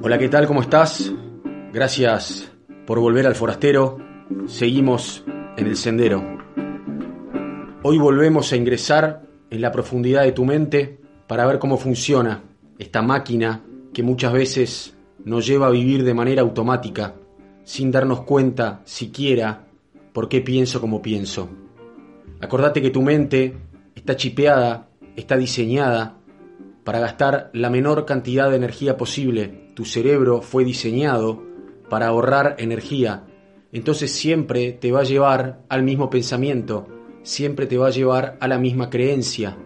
Hola, ¿qué tal? ¿Cómo estás? Gracias por volver al forastero. Seguimos en el sendero. Hoy volvemos a ingresar en la profundidad de tu mente para ver cómo funciona esta máquina que muchas veces nos lleva a vivir de manera automática, sin darnos cuenta siquiera por qué pienso como pienso. Acordate que tu mente está chipeada, está diseñada para gastar la menor cantidad de energía posible. Tu cerebro fue diseñado para ahorrar energía. Entonces siempre te va a llevar al mismo pensamiento, siempre te va a llevar a la misma creencia.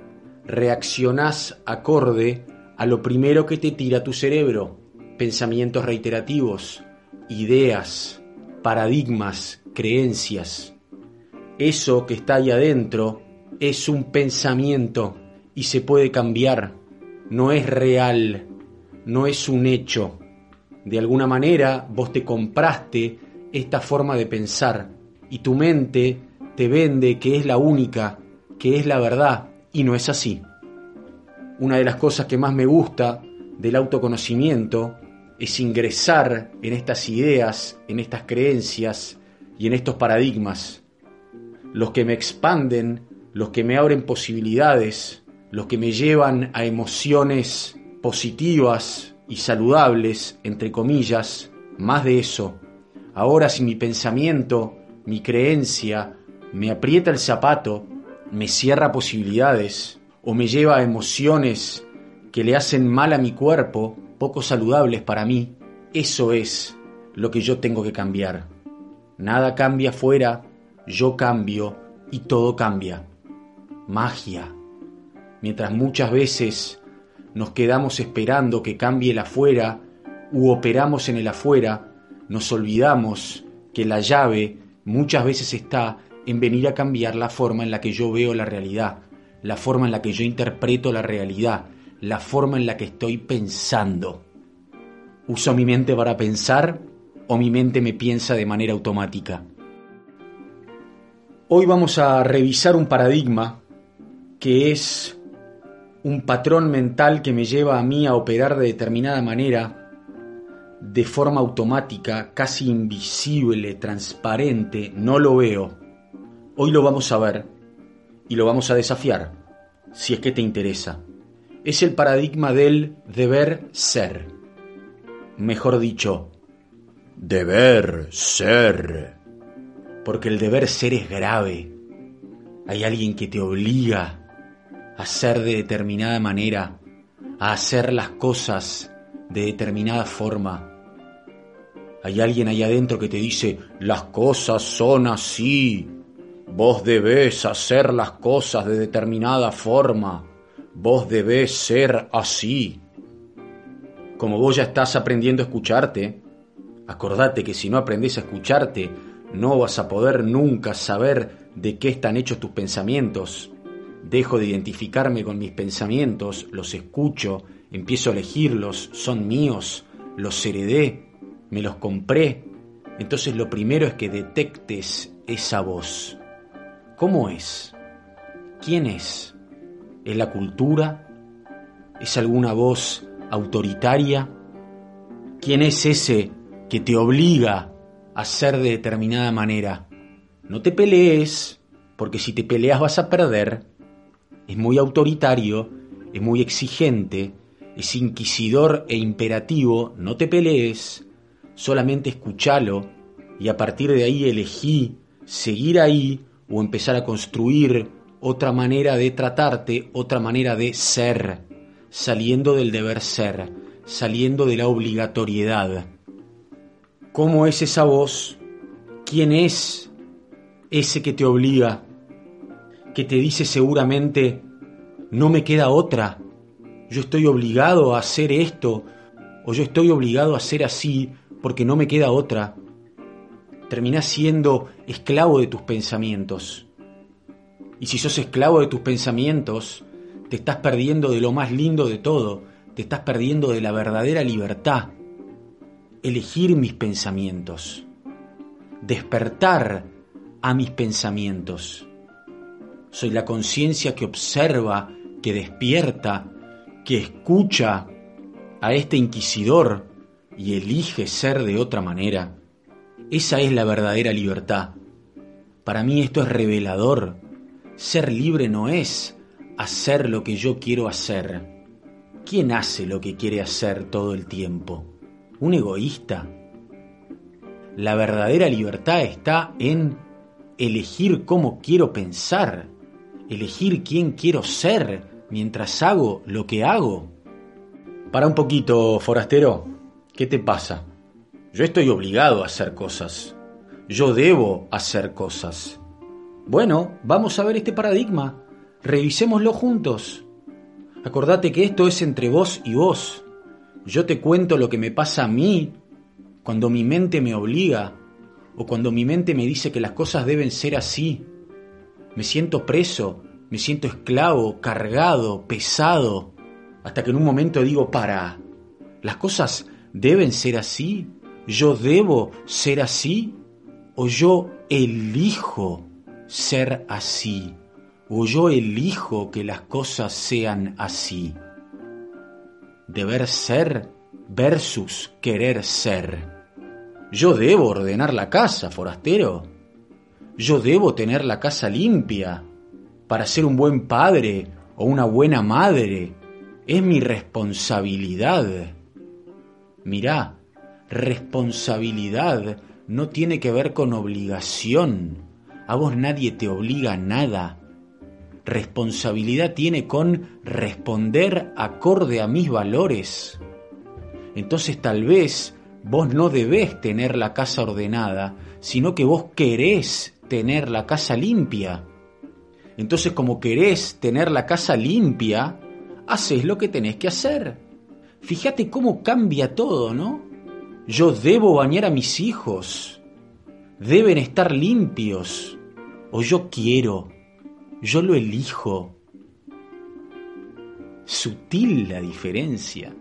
Reaccionás acorde a lo primero que te tira tu cerebro. Pensamientos reiterativos, ideas, paradigmas, creencias. Eso que está ahí adentro es un pensamiento y se puede cambiar no es real, no es un hecho. De alguna manera vos te compraste esta forma de pensar y tu mente te vende que es la única, que es la verdad, y no es así. Una de las cosas que más me gusta del autoconocimiento es ingresar en estas ideas, en estas creencias y en estos paradigmas, los que me expanden, los que me abren posibilidades, los que me llevan a emociones positivas y saludables, entre comillas, más de eso. Ahora si mi pensamiento, mi creencia, me aprieta el zapato, me cierra posibilidades o me lleva a emociones que le hacen mal a mi cuerpo, poco saludables para mí, eso es lo que yo tengo que cambiar. Nada cambia afuera, yo cambio y todo cambia. Magia mientras muchas veces nos quedamos esperando que cambie el afuera u operamos en el afuera, nos olvidamos que la llave muchas veces está en venir a cambiar la forma en la que yo veo la realidad, la forma en la que yo interpreto la realidad, la forma en la que estoy pensando. ¿Uso mi mente para pensar o mi mente me piensa de manera automática? Hoy vamos a revisar un paradigma que es un patrón mental que me lleva a mí a operar de determinada manera, de forma automática, casi invisible, transparente, no lo veo. Hoy lo vamos a ver y lo vamos a desafiar, si es que te interesa. Es el paradigma del deber ser. Mejor dicho, deber ser. Porque el deber ser es grave. Hay alguien que te obliga a ser de determinada manera, a hacer las cosas de determinada forma. Hay alguien ahí adentro que te dice, las cosas son así, vos debés hacer las cosas de determinada forma, vos debés ser así. Como vos ya estás aprendiendo a escucharte, acordate que si no aprendes a escucharte, no vas a poder nunca saber de qué están hechos tus pensamientos, dejo de identificarme con mis pensamientos, los escucho, empiezo a elegirlos, son míos, los heredé, me los compré. Entonces lo primero es que detectes esa voz. ¿Cómo es? ¿Quién es? ¿Es la cultura? ¿Es alguna voz autoritaria? ¿Quién es ese que te obliga a ser de determinada manera? No te pelees, porque si te peleas vas a perder es muy autoritario, es muy exigente, es inquisidor e imperativo, no te pelees, solamente escúchalo y a partir de ahí elegí seguir ahí o empezar a construir otra manera de tratarte, otra manera de ser, saliendo del deber ser, saliendo de la obligatoriedad. ¿Cómo es esa voz? ¿Quién es ese que te obliga? Que te dice seguramente, no me queda otra, yo estoy obligado a hacer esto, o yo estoy obligado a hacer así porque no me queda otra. Terminás siendo esclavo de tus pensamientos. Y si sos esclavo de tus pensamientos, te estás perdiendo de lo más lindo de todo, te estás perdiendo de la verdadera libertad. Elegir mis pensamientos, despertar a mis pensamientos soy la conciencia que observa, que despierta, que escucha a este inquisidor, y elige ser de otra manera, esa es la verdadera libertad. Para mí esto es revelador. Ser libre no es hacer lo que yo quiero hacer. ¿Quién hace lo que quiere hacer todo el tiempo? ¿Un egoísta? La verdadera libertad está en elegir cómo quiero pensar, elegir quién quiero ser mientras hago lo que hago. Para un poquito, forastero, ¿qué te pasa? Yo estoy obligado a hacer cosas. Yo debo hacer cosas. Bueno, vamos a ver este paradigma. Revisémoslo juntos. Acordate que esto es entre vos y vos. Yo te cuento lo que me pasa a mí cuando mi mente me obliga o cuando mi mente me dice que las cosas deben ser así. Me siento preso, me siento esclavo, cargado, pesado, hasta que en un momento digo, para, ¿las cosas deben ser así? ¿Yo debo ser así? ¿O yo elijo ser así? ¿O yo elijo que las cosas sean así? Deber ser versus querer ser. Yo debo ordenar la casa, forastero. Yo debo tener la casa limpia para ser un buen padre o una buena madre. Es mi responsabilidad. Mirá, Responsabilidad no tiene que ver con obligación. A vos nadie te obliga a nada. Responsabilidad tiene con responder acorde a mis valores. Entonces tal vez vos no debés tener la casa ordenada, sino que vos querés tener la casa limpia. Entonces como querés tener la casa limpia, haces lo que tenés que hacer. Fíjate cómo cambia todo, ¿no? Yo debo bañar a mis hijos. Deben estar limpios. O yo quiero. Yo lo elijo. Sutil la diferencia.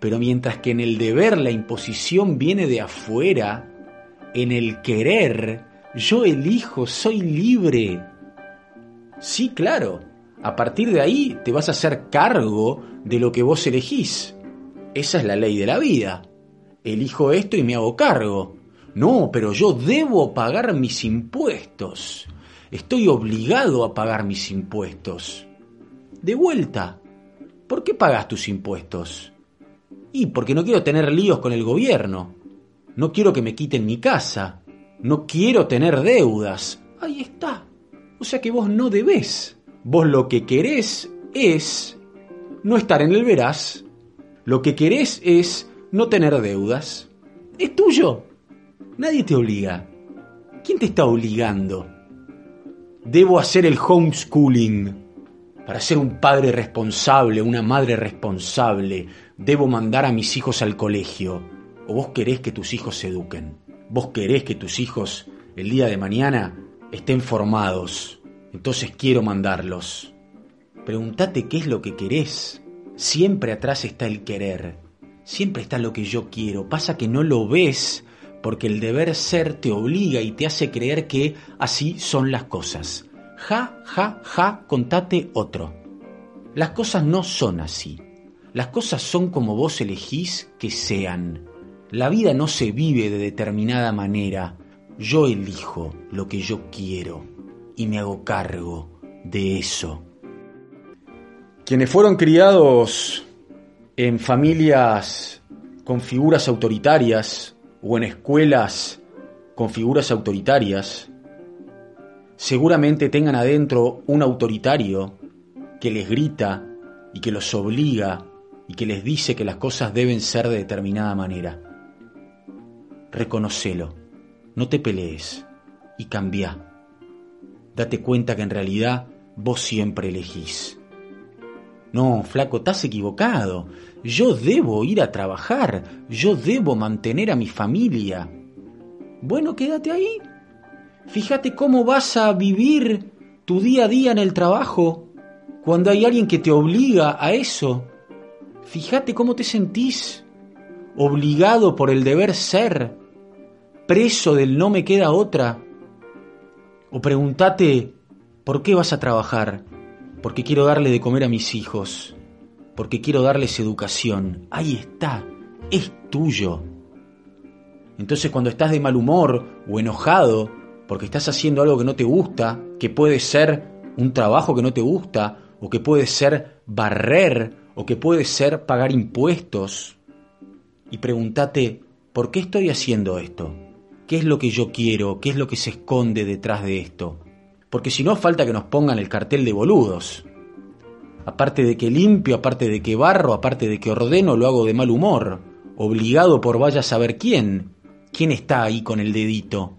Pero mientras que en el deber la imposición viene de afuera, en el querer yo elijo, soy libre. Sí, claro. A partir de ahí te vas a hacer cargo de lo que vos elegís. Esa es la ley de la vida elijo esto y me hago cargo. No, pero yo debo pagar mis impuestos. Estoy obligado a pagar mis impuestos. De vuelta, ¿por qué pagas tus impuestos? Y porque no quiero tener líos con el gobierno. No quiero que me quiten mi casa. No quiero tener deudas. Ahí está. O sea que vos no debés. Vos lo que querés es no estar en el veraz. Lo que querés es no tener deudas. Es tuyo. Nadie te obliga. ¿Quién te está obligando? Debo hacer el homeschooling. Para ser un padre responsable, una madre responsable, debo mandar a mis hijos al colegio. ¿O vos querés que tus hijos se eduquen? ¿Vos querés que tus hijos el día de mañana estén formados? Entonces quiero mandarlos. Pregúntate qué es lo que querés. Siempre atrás está el querer. Siempre está lo que yo quiero. Pasa que no lo ves porque el deber ser te obliga y te hace creer que así son las cosas. Ja, ja, ja, contate otro. Las cosas no son así. Las cosas son como vos elegís que sean. La vida no se vive de determinada manera. Yo elijo lo que yo quiero y me hago cargo de eso. Quienes fueron criados en familias con figuras autoritarias o en escuelas con figuras autoritarias, seguramente tengan adentro un autoritario que les grita y que los obliga y que les dice que las cosas deben ser de determinada manera. Reconocelo, no te pelees y cambia. Date cuenta que en realidad vos siempre elegís. No, flaco, estás equivocado. Yo debo ir a trabajar, yo debo mantener a mi familia. Bueno, quédate ahí. Fíjate cómo vas a vivir tu día a día en el trabajo cuando hay alguien que te obliga a eso. Fíjate cómo te sentís, obligado por el deber ser, preso del no me queda otra. O pregúntate, ¿por qué vas a trabajar? porque quiero darle de comer a mis hijos, porque quiero darles educación. Ahí está, es tuyo. Entonces cuando estás de mal humor o enojado porque estás haciendo algo que no te gusta, que puede ser un trabajo que no te gusta, o que puede ser barrer, o que puede ser pagar impuestos, y pregúntate, ¿por qué estoy haciendo esto? ¿Qué es lo que yo quiero? ¿Qué es lo que se esconde detrás de esto? Porque si no, falta que nos pongan el cartel de boludos. Aparte de que limpio, aparte de que barro, aparte de que ordeno, lo hago de mal humor, obligado por vaya a saber quién. ¿Quién está ahí con el dedito?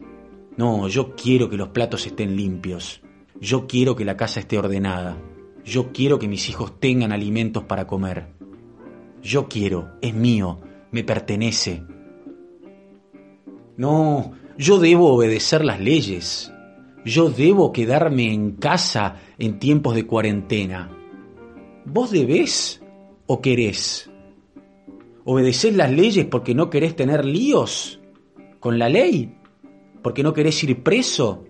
No, yo quiero que los platos estén limpios. Yo quiero que la casa esté ordenada. Yo quiero que mis hijos tengan alimentos para comer. Yo quiero, es mío, me pertenece. No, yo debo obedecer las leyes. Yo debo quedarme en casa en tiempos de cuarentena. ¿Vos debés o querés? ¿Obedecés las leyes porque no querés tener líos con la ley? ¿Porque no querés ir preso?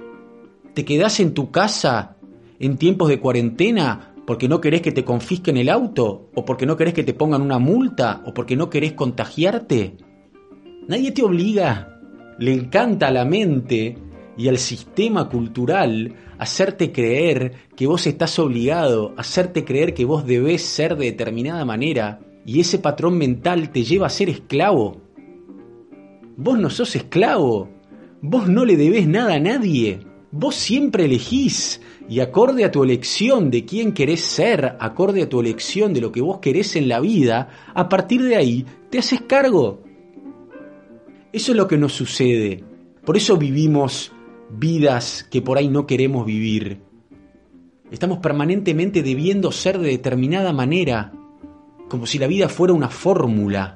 ¿Te quedás en tu casa en tiempos de cuarentena porque no querés que te confisquen el auto? ¿O porque no querés que te pongan una multa? ¿O porque no querés contagiarte? Nadie te obliga le encanta a la mente y al sistema cultural hacerte creer que vos estás obligado, hacerte creer que vos debés ser de determinada manera, y ese patrón mental te lleva a ser esclavo. Vos no sos esclavo, vos no le debés nada a nadie, vos siempre elegís, y acorde a tu elección de quién querés ser, acorde a tu elección de lo que vos querés en la vida, a partir de ahí te haces cargo. Eso es lo que nos sucede. Por eso vivimos vidas que por ahí no queremos vivir. Estamos permanentemente debiendo ser de determinada manera, como si la vida fuera una fórmula.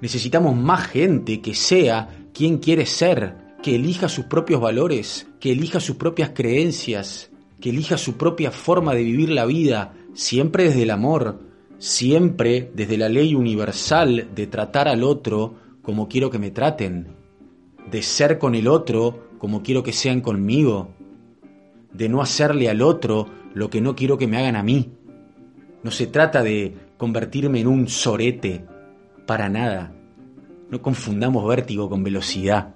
Necesitamos más gente que sea quien quiere ser, que elija sus propios valores, que elija sus propias creencias, que elija su propia forma de vivir la vida, siempre desde el amor, siempre desde la ley universal de tratar al otro como quiero que me traten, de ser con el otro como quiero que sean conmigo, de no hacerle al otro lo que no quiero que me hagan a mí. No se trata de convertirme en un sorete, para nada. No confundamos vértigo con velocidad.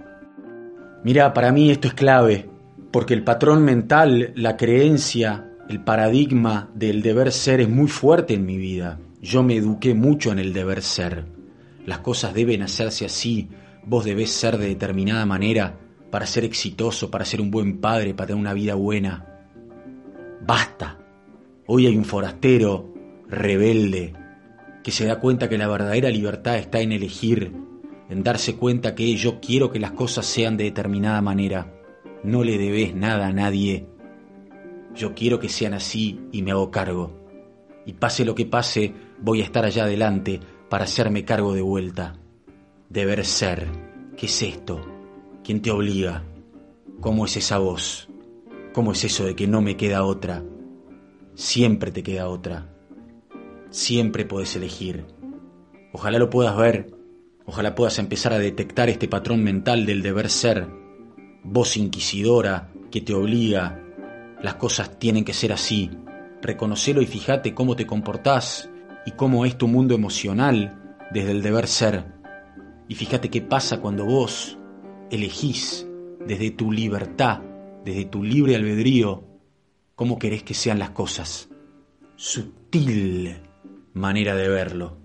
Mira, para mí esto es clave, porque el patrón mental, la creencia, el paradigma del deber ser es muy fuerte en mi vida. Yo me eduqué mucho en el deber ser. Las cosas deben hacerse así, vos debés ser de determinada manera para ser exitoso, para ser un buen padre, para tener una vida buena. Basta. Hoy hay un forastero rebelde que se da cuenta que la verdadera libertad está en elegir, en darse cuenta que yo quiero que las cosas sean de determinada manera. No le debes nada a nadie. Yo quiero que sean así y me hago cargo. Y pase lo que pase, voy a estar allá adelante para hacerme cargo de vuelta. Deber ser. ¿Qué es esto? ¿Quién te obliga? ¿Cómo es esa voz? ¿Cómo es eso de que no me queda otra? Siempre te queda otra. Siempre puedes elegir. Ojalá lo puedas ver. Ojalá puedas empezar a detectar este patrón mental del deber ser. Voz inquisidora que te obliga. Las cosas tienen que ser así. Reconocelo y fíjate cómo te comportás y cómo es tu mundo emocional desde el deber ser. Y fíjate qué pasa cuando vos elegís desde tu libertad, desde tu libre albedrío, cómo querés que sean las cosas. Sutil manera de verlo.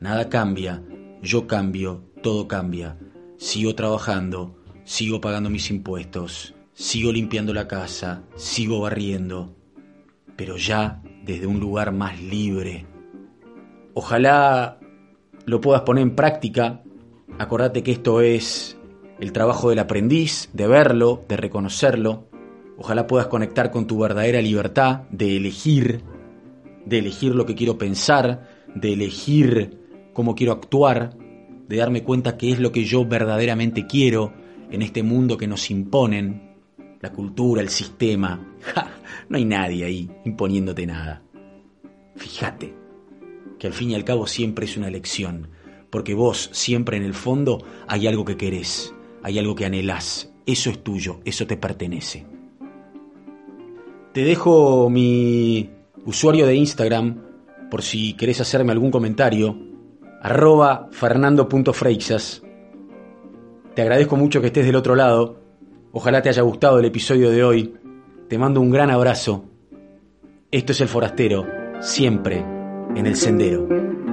Nada cambia, yo cambio, todo cambia. Sigo trabajando, sigo pagando mis impuestos, sigo limpiando la casa, sigo barriendo, pero ya desde un lugar más libre Ojalá lo puedas poner en práctica. Acordate que esto es el trabajo del aprendiz, de verlo, de reconocerlo. Ojalá puedas conectar con tu verdadera libertad de elegir, de elegir lo que quiero pensar, de elegir cómo quiero actuar, de darme cuenta qué es lo que yo verdaderamente quiero en este mundo que nos imponen, la cultura, el sistema. no hay nadie ahí imponiéndote nada. Fíjate que al fin y al cabo siempre es una elección, porque vos siempre en el fondo hay algo que querés, hay algo que anhelás, eso es tuyo, eso te pertenece. Te dejo mi usuario de Instagram por si querés hacerme algún comentario. arroba fernando.freixas. Te agradezco mucho que estés del otro lado. Ojalá te haya gustado el episodio de hoy. Te mando un gran abrazo. Esto es El Forastero, siempre en el sendero.